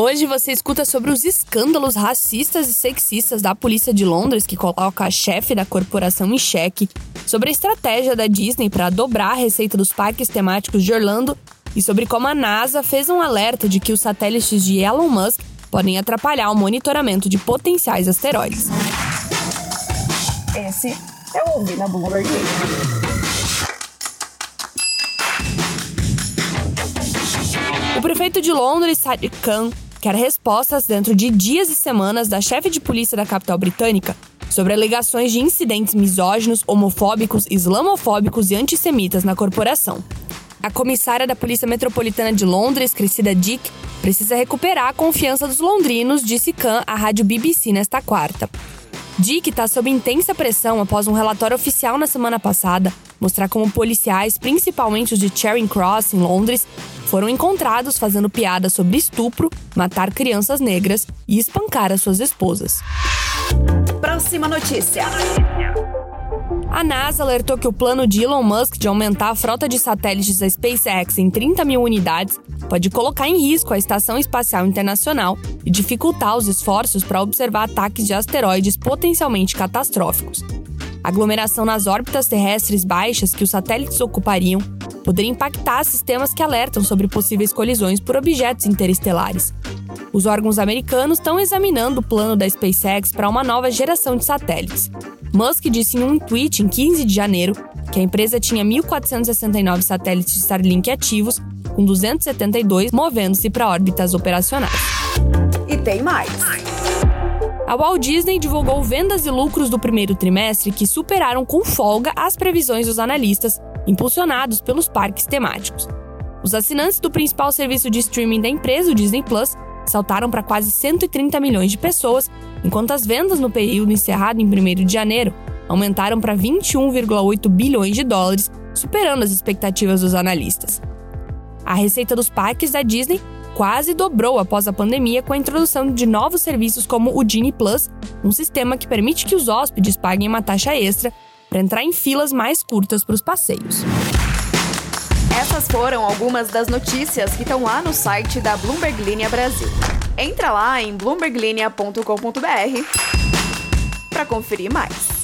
Hoje você escuta sobre os escândalos racistas e sexistas da polícia de Londres, que coloca a chefe da corporação em xeque, sobre a estratégia da Disney para dobrar a receita dos parques temáticos de Orlando e sobre como a NASA fez um alerta de que os satélites de Elon Musk podem atrapalhar o monitoramento de potenciais asteroides. Esse eu ouvi na Bloomberg. O prefeito de Londres, Sadiq Khan, quer respostas dentro de dias e semanas da chefe de polícia da capital britânica sobre alegações de incidentes misóginos, homofóbicos, islamofóbicos e antissemitas na corporação. A comissária da Polícia Metropolitana de Londres, Cressida Dick, precisa recuperar a confiança dos londrinos, disse Khan à rádio BBC nesta quarta. Dick está sob intensa pressão após um relatório oficial na semana passada mostrar como policiais, principalmente os de Charing Cross, em Londres, foram encontrados fazendo piadas sobre estupro, matar crianças negras e espancar as suas esposas. Próxima notícia. A NASA alertou que o plano de Elon Musk de aumentar a frota de satélites da SpaceX em 30 mil unidades pode colocar em risco a Estação Espacial Internacional e dificultar os esforços para observar ataques de asteroides potencialmente catastróficos. Aglomeração nas órbitas terrestres baixas que os satélites ocupariam poderia impactar sistemas que alertam sobre possíveis colisões por objetos interestelares. Os órgãos americanos estão examinando o plano da SpaceX para uma nova geração de satélites. Musk disse em um tweet em 15 de janeiro que a empresa tinha 1.469 satélites de Starlink ativos, com 272 movendo-se para órbitas operacionais. E tem mais. A Walt Disney divulgou vendas e lucros do primeiro trimestre que superaram com folga as previsões dos analistas, impulsionados pelos parques temáticos. Os assinantes do principal serviço de streaming da empresa, o Disney Plus, saltaram para quase 130 milhões de pessoas, enquanto as vendas no período encerrado em 1 de janeiro aumentaram para 21,8 bilhões de dólares, superando as expectativas dos analistas. A receita dos parques da Disney quase dobrou após a pandemia com a introdução de novos serviços como o Genie Plus, um sistema que permite que os hóspedes paguem uma taxa extra para entrar em filas mais curtas para os passeios. Essas foram algumas das notícias que estão lá no site da Bloomberg Linha Brasil. Entra lá em bloomberglinea.com.br para conferir mais.